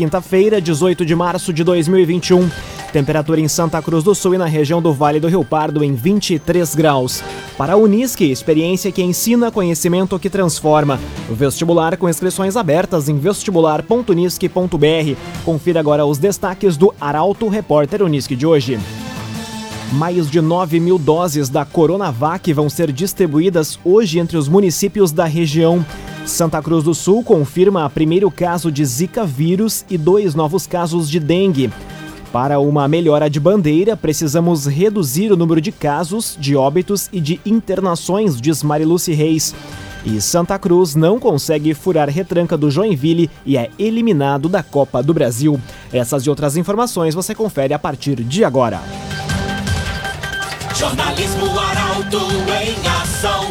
quinta-feira, 18 de março de 2021. Temperatura em Santa Cruz do Sul e na região do Vale do Rio Pardo em 23 graus. Para a Unisque, experiência que ensina, conhecimento que transforma. Vestibular com inscrições abertas em vestibular.unisque.br. Confira agora os destaques do Arauto Repórter Unisque de hoje. Mais de 9 mil doses da Coronavac vão ser distribuídas hoje entre os municípios da região. Santa Cruz do Sul confirma primeiro caso de Zika vírus e dois novos casos de dengue. Para uma melhora de bandeira, precisamos reduzir o número de casos, de óbitos e de internações, diz Mariluce Reis. E Santa Cruz não consegue furar retranca do Joinville e é eliminado da Copa do Brasil. Essas e outras informações você confere a partir de agora. Jornalismo Arauto em ação.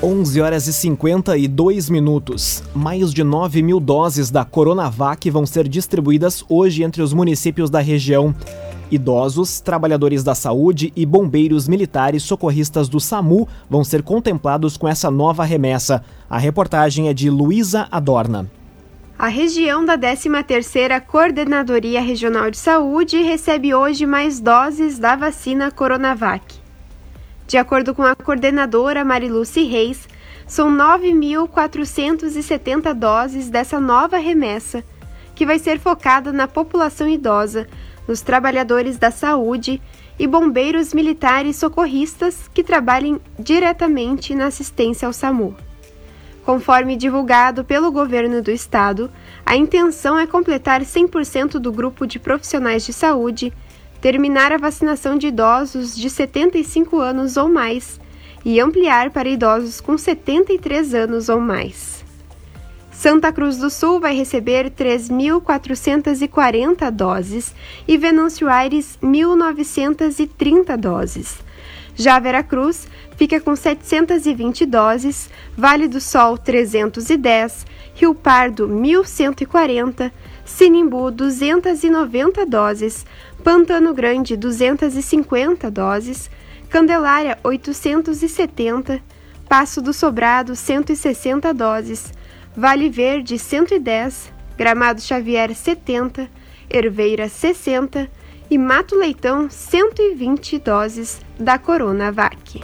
11 horas e 52 minutos. Mais de 9 mil doses da Coronavac vão ser distribuídas hoje entre os municípios da região. Idosos, trabalhadores da saúde e bombeiros militares socorristas do SAMU vão ser contemplados com essa nova remessa. A reportagem é de Luísa Adorna. A região da 13ª Coordenadoria Regional de Saúde recebe hoje mais doses da vacina Coronavac. De acordo com a coordenadora Mariluce Reis, são 9.470 doses dessa nova remessa, que vai ser focada na população idosa, nos trabalhadores da saúde e bombeiros militares socorristas que trabalhem diretamente na assistência ao SAMU. Conforme divulgado pelo governo do estado, a intenção é completar 100% do grupo de profissionais de saúde terminar a vacinação de idosos de 75 anos ou mais e ampliar para idosos com 73 anos ou mais. Santa Cruz do Sul vai receber 3.440 doses e Venâncio Aires 1.930 doses. Já Veracruz fica com 720 doses, Vale do Sol 310, Rio Pardo 1.140, Sinimbu 290 doses, Pantano Grande 250 doses, Candelária 870, Passo do Sobrado 160 doses, Vale Verde 110, Gramado Xavier 70, Herveira 60 e Mato Leitão 120 doses da Coronavac.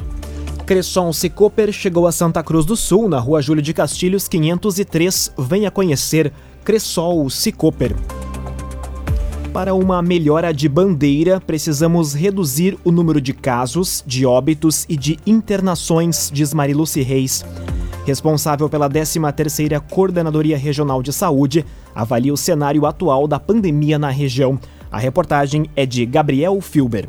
Cresson Cicoper chegou a Santa Cruz do Sul, na rua Júlio de Castilhos 503. Venha conhecer Cressol Cicoper. Para uma melhora de bandeira, precisamos reduzir o número de casos, de óbitos e de internações, diz Mariluce Reis. Responsável pela 13ª Coordenadoria Regional de Saúde, avalia o cenário atual da pandemia na região. A reportagem é de Gabriel Filber.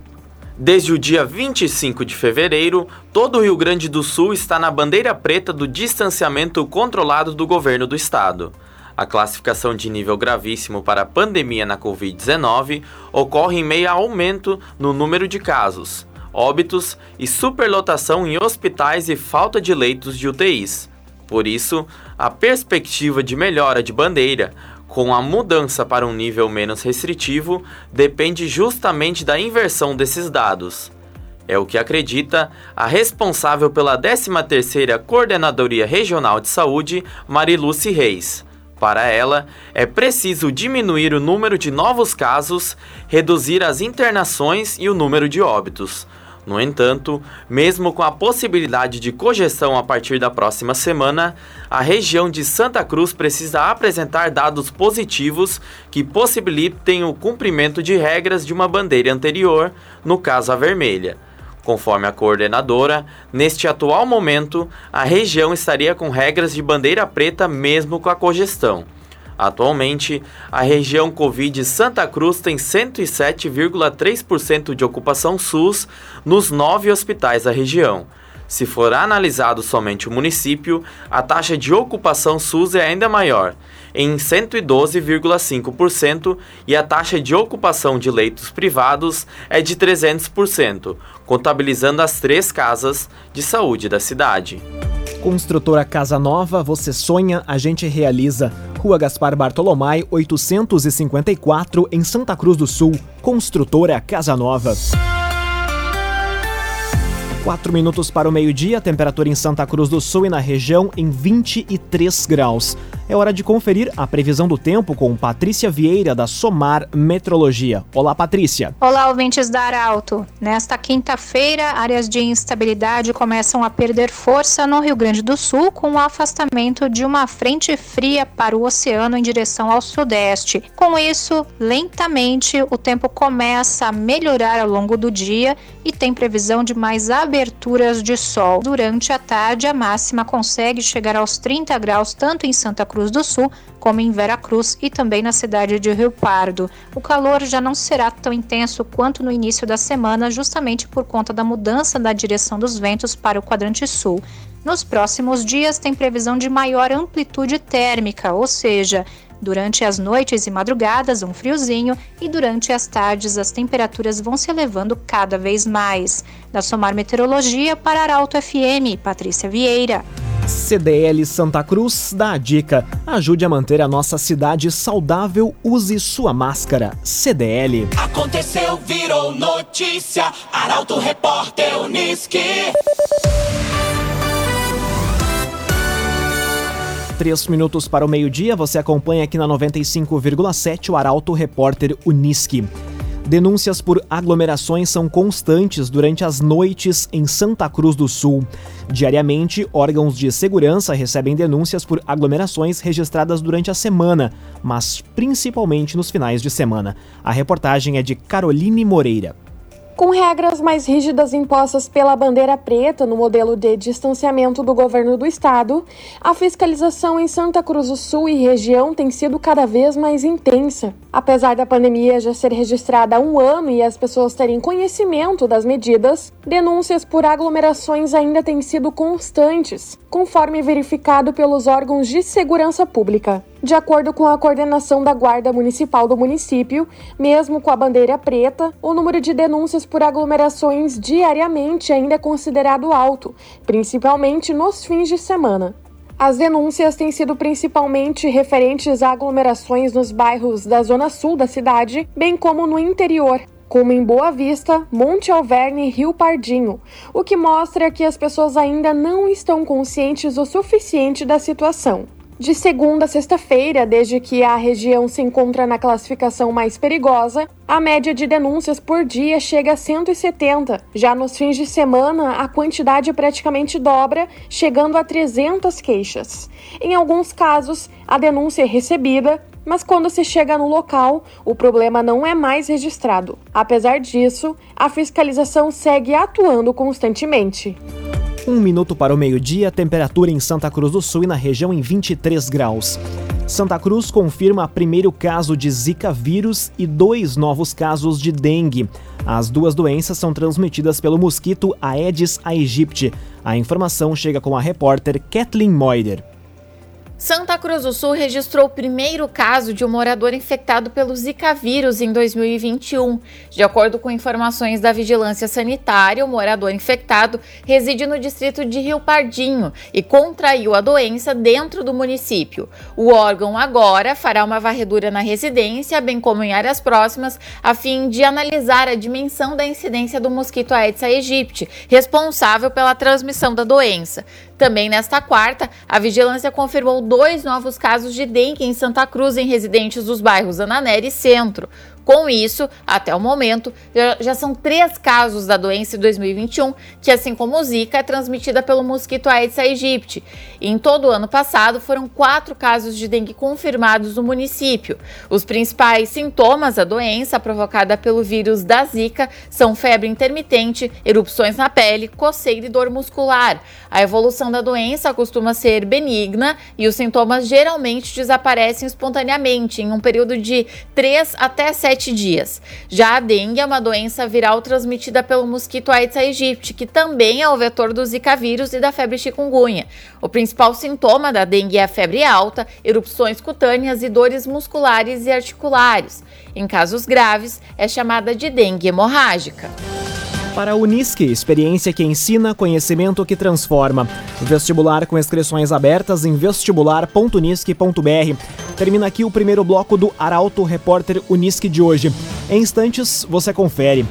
Desde o dia 25 de fevereiro, todo o Rio Grande do Sul está na bandeira preta do distanciamento controlado do governo do estado. A classificação de nível gravíssimo para a pandemia na Covid-19 ocorre em meio a aumento no número de casos, óbitos e superlotação em hospitais e falta de leitos de UTIs. Por isso, a perspectiva de melhora de bandeira, com a mudança para um nível menos restritivo, depende justamente da inversão desses dados. É o que acredita a responsável pela 13ª Coordenadoria Regional de Saúde, Mariluce Reis. Para ela, é preciso diminuir o número de novos casos, reduzir as internações e o número de óbitos. No entanto, mesmo com a possibilidade de cogestão a partir da próxima semana, a região de Santa Cruz precisa apresentar dados positivos que possibilitem o cumprimento de regras de uma bandeira anterior, no caso a vermelha. Conforme a coordenadora, neste atual momento, a região estaria com regras de bandeira preta mesmo com a cogestão. Atualmente, a região Covid Santa Cruz tem 107,3% de ocupação SUS nos nove hospitais da região. Se for analisado somente o município, a taxa de ocupação SUS é ainda maior, em 112,5% e a taxa de ocupação de leitos privados é de 300%, contabilizando as três casas de saúde da cidade. Construtora Casa Nova, você sonha, a gente realiza. Rua Gaspar Bartolomai, 854, em Santa Cruz do Sul. Construtora Casa Nova. 4 minutos para o meio-dia, temperatura em Santa Cruz do Sul e na região em 23 graus. É hora de conferir a previsão do tempo com Patrícia Vieira, da Somar Metrologia. Olá, Patrícia. Olá, ouvintes da Arauto. Nesta quinta-feira, áreas de instabilidade começam a perder força no Rio Grande do Sul com o afastamento de uma frente fria para o oceano em direção ao sudeste. Com isso, lentamente, o tempo começa a melhorar ao longo do dia e tem previsão de mais aberturas de sol. Durante a tarde, a máxima consegue chegar aos 30 graus tanto em Santa Cruz Cruz do Sul, como em Vera Cruz e também na cidade de Rio Pardo. O calor já não será tão intenso quanto no início da semana, justamente por conta da mudança da direção dos ventos para o quadrante sul. Nos próximos dias tem previsão de maior amplitude térmica, ou seja, Durante as noites e madrugadas, um friozinho, e durante as tardes, as temperaturas vão se elevando cada vez mais. Da Somar Meteorologia para Arauto FM, Patrícia Vieira. CDL Santa Cruz dá a dica: ajude a manter a nossa cidade saudável, use sua máscara. CDL. Aconteceu, virou notícia. Arauto Repórter Uniski. Três minutos para o meio-dia, você acompanha aqui na 95,7 o Arauto Repórter Uniski. Denúncias por aglomerações são constantes durante as noites em Santa Cruz do Sul. Diariamente, órgãos de segurança recebem denúncias por aglomerações registradas durante a semana, mas principalmente nos finais de semana. A reportagem é de Caroline Moreira. Com regras mais rígidas impostas pela bandeira preta no modelo de distanciamento do governo do estado, a fiscalização em Santa Cruz do Sul e região tem sido cada vez mais intensa. Apesar da pandemia já ser registrada há um ano e as pessoas terem conhecimento das medidas, denúncias por aglomerações ainda têm sido constantes, conforme verificado pelos órgãos de segurança pública. De acordo com a coordenação da Guarda Municipal do município, mesmo com a bandeira preta, o número de denúncias por aglomerações diariamente ainda é considerado alto, principalmente nos fins de semana. As denúncias têm sido principalmente referentes a aglomerações nos bairros da zona sul da cidade, bem como no interior, como em Boa Vista, Monte Alverne e Rio Pardinho, o que mostra que as pessoas ainda não estão conscientes o suficiente da situação. De segunda a sexta-feira, desde que a região se encontra na classificação mais perigosa, a média de denúncias por dia chega a 170. Já nos fins de semana, a quantidade praticamente dobra, chegando a 300 queixas. Em alguns casos, a denúncia é recebida, mas quando se chega no local, o problema não é mais registrado. Apesar disso, a fiscalização segue atuando constantemente. Um minuto para o meio-dia, temperatura em Santa Cruz do Sul e na região em 23 graus. Santa Cruz confirma primeiro caso de Zika vírus e dois novos casos de dengue. As duas doenças são transmitidas pelo mosquito Aedes aegypti. A informação chega com a repórter Kathleen Moider. Santa Cruz do Sul registrou o primeiro caso de um morador infectado pelo Zika vírus em 2021. De acordo com informações da Vigilância Sanitária, o morador infectado reside no distrito de Rio Pardinho e contraiu a doença dentro do município. O órgão agora fará uma varredura na residência, bem como em áreas próximas, a fim de analisar a dimensão da incidência do mosquito Aedes aegypti, responsável pela transmissão da doença. Também nesta quarta, a vigilância confirmou dois novos casos de dengue em Santa Cruz em residentes dos bairros Ananera e Centro. Com isso, até o momento, já são três casos da doença em 2021, que, assim como o Zika, é transmitida pelo mosquito Aedes aegypti. E em todo o ano passado, foram quatro casos de dengue confirmados no município. Os principais sintomas da doença provocada pelo vírus da Zika são febre intermitente, erupções na pele, coceira e dor muscular. A evolução da doença costuma ser benigna e os sintomas geralmente desaparecem espontaneamente em um período de 3 até 7 sete dias. Já a dengue é uma doença viral transmitida pelo mosquito Aedes aegypti, que também é o vetor do Zika vírus e da febre chikungunya. O principal sintoma da dengue é a febre alta, erupções cutâneas e dores musculares e articulares. Em casos graves, é chamada de dengue hemorrágica. Para a Unisque, experiência que ensina, conhecimento que transforma. Vestibular com inscrições abertas em vestibular.unisque.br. Termina aqui o primeiro bloco do Arauto Repórter Unisque de hoje. Em instantes, você confere.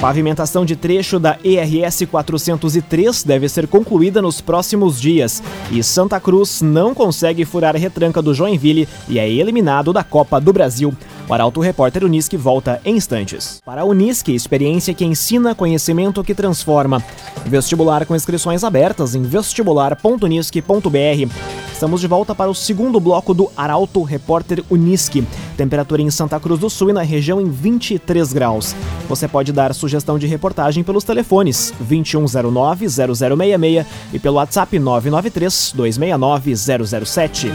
Pavimentação de trecho da ERS 403 deve ser concluída nos próximos dias. E Santa Cruz não consegue furar a retranca do Joinville e é eliminado da Copa do Brasil. O Arauto Repórter Unisque volta em instantes. Para a Unisque, experiência que ensina, conhecimento que transforma. Vestibular com inscrições abertas em vestibular.unisque.br. Estamos de volta para o segundo bloco do Arauto Repórter Unisque. Temperatura em Santa Cruz do Sul e na região em 23 graus. Você pode dar sugestão de reportagem pelos telefones 2109-0066 e pelo WhatsApp 993-269-007.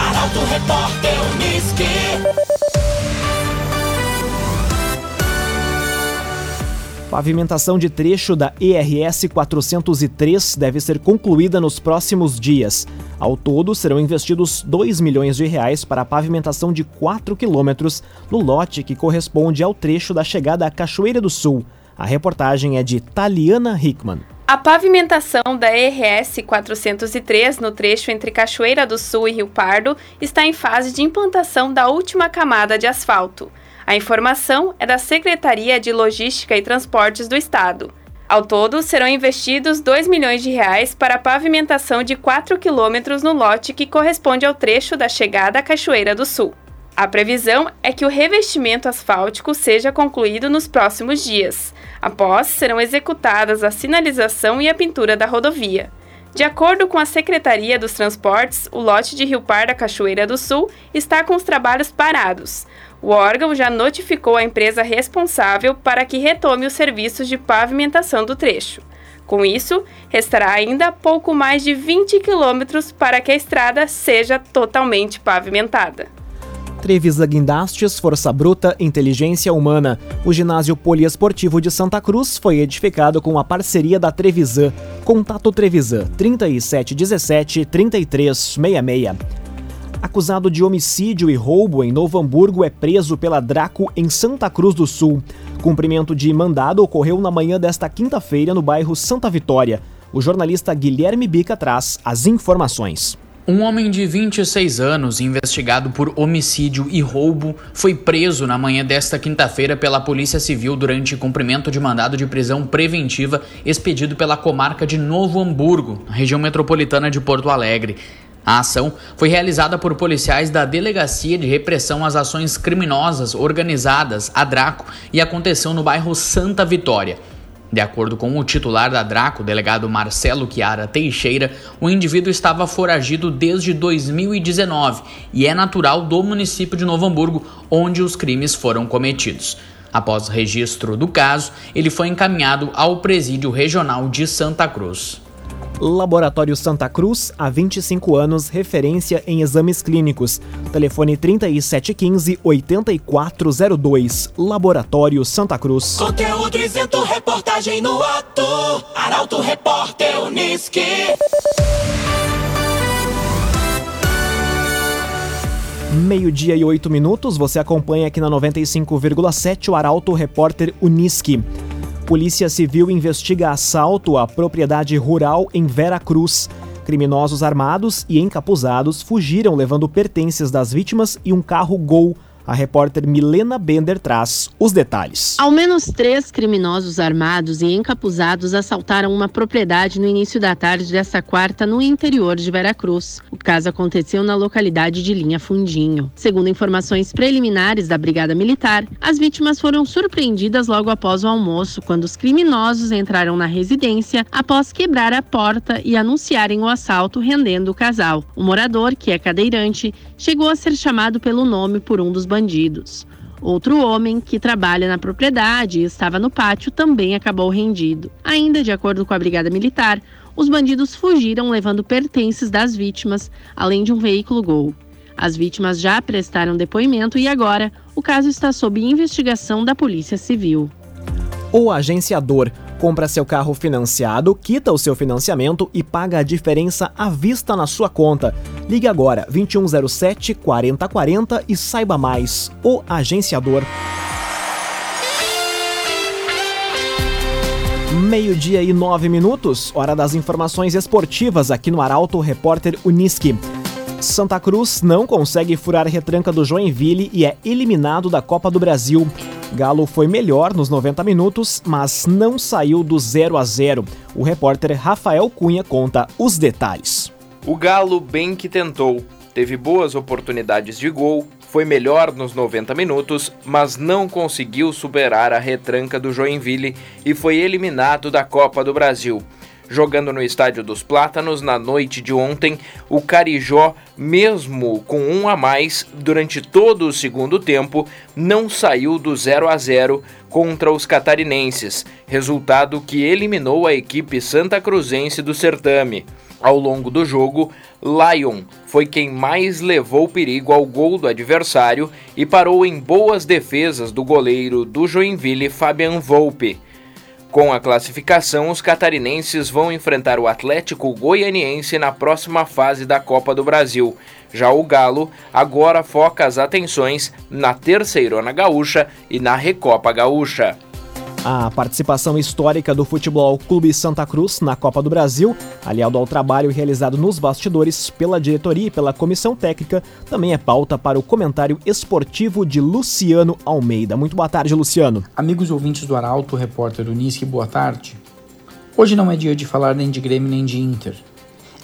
Arauto Repórter Unisque. Pavimentação de trecho da ERS 403 deve ser concluída nos próximos dias. Ao todo, serão investidos 2 milhões de reais para a pavimentação de 4 quilômetros no lote que corresponde ao trecho da chegada à Cachoeira do Sul. A reportagem é de Taliana Hickman. A pavimentação da ERS 403 no trecho entre Cachoeira do Sul e Rio Pardo está em fase de implantação da última camada de asfalto. A informação é da Secretaria de Logística e Transportes do Estado. Ao todo, serão investidos 2 milhões de reais para a pavimentação de 4 quilômetros no lote que corresponde ao trecho da chegada à Cachoeira do Sul. A previsão é que o revestimento asfáltico seja concluído nos próximos dias. Após, serão executadas a sinalização e a pintura da rodovia. De acordo com a Secretaria dos Transportes, o lote de Rio Par da Cachoeira do Sul está com os trabalhos parados. O órgão já notificou a empresa responsável para que retome os serviços de pavimentação do trecho. Com isso, restará ainda pouco mais de 20 quilômetros para que a estrada seja totalmente pavimentada. Trevisa Guindastes, Força Bruta, Inteligência Humana. O ginásio poliesportivo de Santa Cruz foi edificado com a parceria da Trevisan. Contato Trevisan 3717 3366 acusado de homicídio e roubo em Novo Hamburgo, é preso pela Draco em Santa Cruz do Sul. Cumprimento de mandado ocorreu na manhã desta quinta-feira no bairro Santa Vitória. O jornalista Guilherme Bica traz as informações. Um homem de 26 anos, investigado por homicídio e roubo, foi preso na manhã desta quinta-feira pela Polícia Civil durante cumprimento de mandado de prisão preventiva expedido pela comarca de Novo Hamburgo, região metropolitana de Porto Alegre. A ação foi realizada por policiais da Delegacia de Repressão às Ações Criminosas Organizadas, a Draco, e aconteceu no bairro Santa Vitória. De acordo com o titular da Draco, delegado Marcelo Chiara Teixeira, o indivíduo estava foragido desde 2019 e é natural do município de Novo Hamburgo, onde os crimes foram cometidos. Após registro do caso, ele foi encaminhado ao Presídio Regional de Santa Cruz. Laboratório Santa Cruz, há 25 anos, referência em exames clínicos. Telefone 3715-8402. Laboratório Santa Cruz. Conteúdo isento, reportagem no ato. Arauto Repórter Unisque. Meio-dia e oito minutos, você acompanha aqui na 95,7 o Arauto Repórter Unisque. Polícia Civil investiga assalto à propriedade rural em Vera Cruz. Criminosos armados e encapuzados fugiram levando pertences das vítimas e um carro Gol a repórter Milena Bender traz os detalhes. Ao menos três criminosos armados e encapuzados assaltaram uma propriedade no início da tarde desta quarta no interior de Veracruz. O caso aconteceu na localidade de Linha Fundinho. Segundo informações preliminares da Brigada Militar, as vítimas foram surpreendidas logo após o almoço, quando os criminosos entraram na residência após quebrar a porta e anunciarem o assalto, rendendo o casal. O morador, que é cadeirante, chegou a ser chamado pelo nome por um dos bandidos. Outro homem, que trabalha na propriedade e estava no pátio, também acabou rendido. Ainda de acordo com a Brigada Militar, os bandidos fugiram levando pertences das vítimas, além de um veículo Gol. As vítimas já prestaram depoimento e agora o caso está sob investigação da Polícia Civil. O agenciador compra seu carro financiado, quita o seu financiamento e paga a diferença à vista na sua conta. Ligue agora 2107 4040 e saiba mais. O agenciador. Meio-dia e nove minutos, hora das informações esportivas aqui no Arauto Repórter Uniski. Santa Cruz não consegue furar retranca do Joinville e é eliminado da Copa do Brasil. Galo foi melhor nos 90 minutos, mas não saiu do 0 a 0. O repórter Rafael Cunha conta os detalhes. O Galo bem que tentou, teve boas oportunidades de gol, foi melhor nos 90 minutos, mas não conseguiu superar a retranca do Joinville e foi eliminado da Copa do Brasil. Jogando no Estádio dos Plátanos na noite de ontem, o Carijó, mesmo com um a mais, durante todo o segundo tempo, não saiu do 0 a 0 contra os catarinenses, resultado que eliminou a equipe santa cruzense do certame. Ao longo do jogo, Lion foi quem mais levou perigo ao gol do adversário e parou em boas defesas do goleiro do Joinville Fabian Volpe. Com a classificação, os catarinenses vão enfrentar o Atlético Goianiense na próxima fase da Copa do Brasil. Já o Galo agora foca as atenções na Terceirona Gaúcha e na Recopa Gaúcha. A participação histórica do Futebol Clube Santa Cruz na Copa do Brasil, aliado ao trabalho realizado nos bastidores pela diretoria e pela comissão técnica, também é pauta para o comentário esportivo de Luciano Almeida. Muito boa tarde, Luciano. Amigos ouvintes do Arauto, repórter Unisque, boa tarde. Hoje não é dia de falar nem de Grêmio nem de Inter.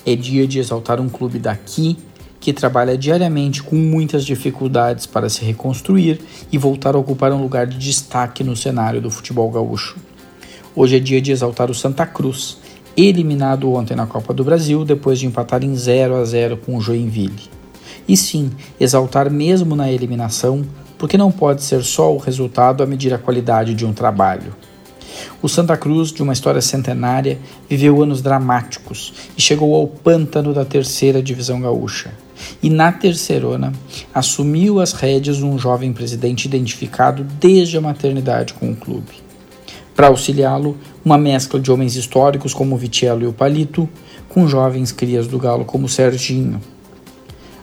É dia de exaltar um clube daqui que trabalha diariamente com muitas dificuldades para se reconstruir e voltar a ocupar um lugar de destaque no cenário do futebol gaúcho. Hoje é dia de exaltar o Santa Cruz, eliminado ontem na Copa do Brasil depois de empatar em 0 a 0 com o Joinville. E sim, exaltar mesmo na eliminação, porque não pode ser só o resultado a medir a qualidade de um trabalho. O Santa Cruz, de uma história centenária, viveu anos dramáticos e chegou ao pântano da terceira divisão gaúcha e na terceirona assumiu as rédeas um jovem presidente identificado desde a maternidade com o clube. Para auxiliá-lo, uma mescla de homens históricos como Vitello e o Palito, com jovens crias do Galo como Serginho.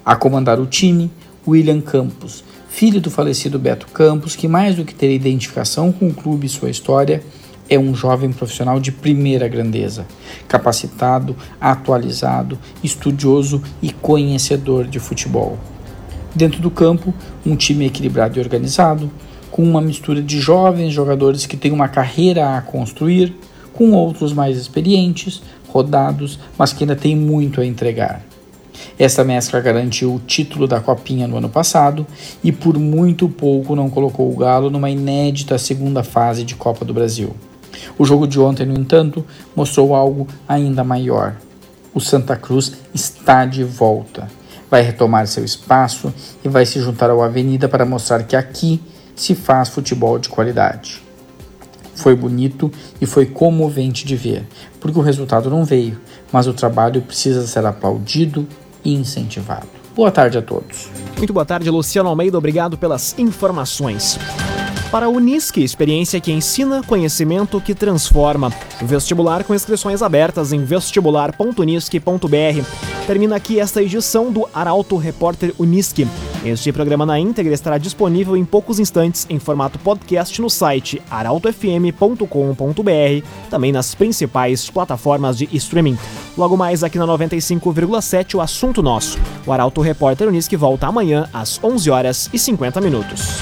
A comandar o time, William Campos, filho do falecido Beto Campos, que mais do que ter identificação com o clube e sua história, é um jovem profissional de primeira grandeza, capacitado, atualizado, estudioso e conhecedor de futebol. Dentro do campo, um time equilibrado e organizado, com uma mistura de jovens jogadores que têm uma carreira a construir, com outros mais experientes, rodados, mas que ainda têm muito a entregar. Essa mescla garantiu o título da Copinha no ano passado e por muito pouco não colocou o Galo numa inédita segunda fase de Copa do Brasil. O jogo de ontem, no entanto, mostrou algo ainda maior. O Santa Cruz está de volta. Vai retomar seu espaço e vai se juntar ao Avenida para mostrar que aqui se faz futebol de qualidade. Foi bonito e foi comovente de ver, porque o resultado não veio, mas o trabalho precisa ser aplaudido e incentivado. Boa tarde a todos. Muito boa tarde, Luciano Almeida. Obrigado pelas informações. Para a Unisque, experiência que ensina, conhecimento que transforma. Vestibular com inscrições abertas em vestibular.unisque.br. Termina aqui esta edição do Arauto Repórter Unisque. Este programa na íntegra estará disponível em poucos instantes em formato podcast no site arautofm.com.br, também nas principais plataformas de streaming. Logo mais aqui na 95,7 o assunto nosso. O Arauto Repórter Unisque volta amanhã às 11 horas e 50 minutos.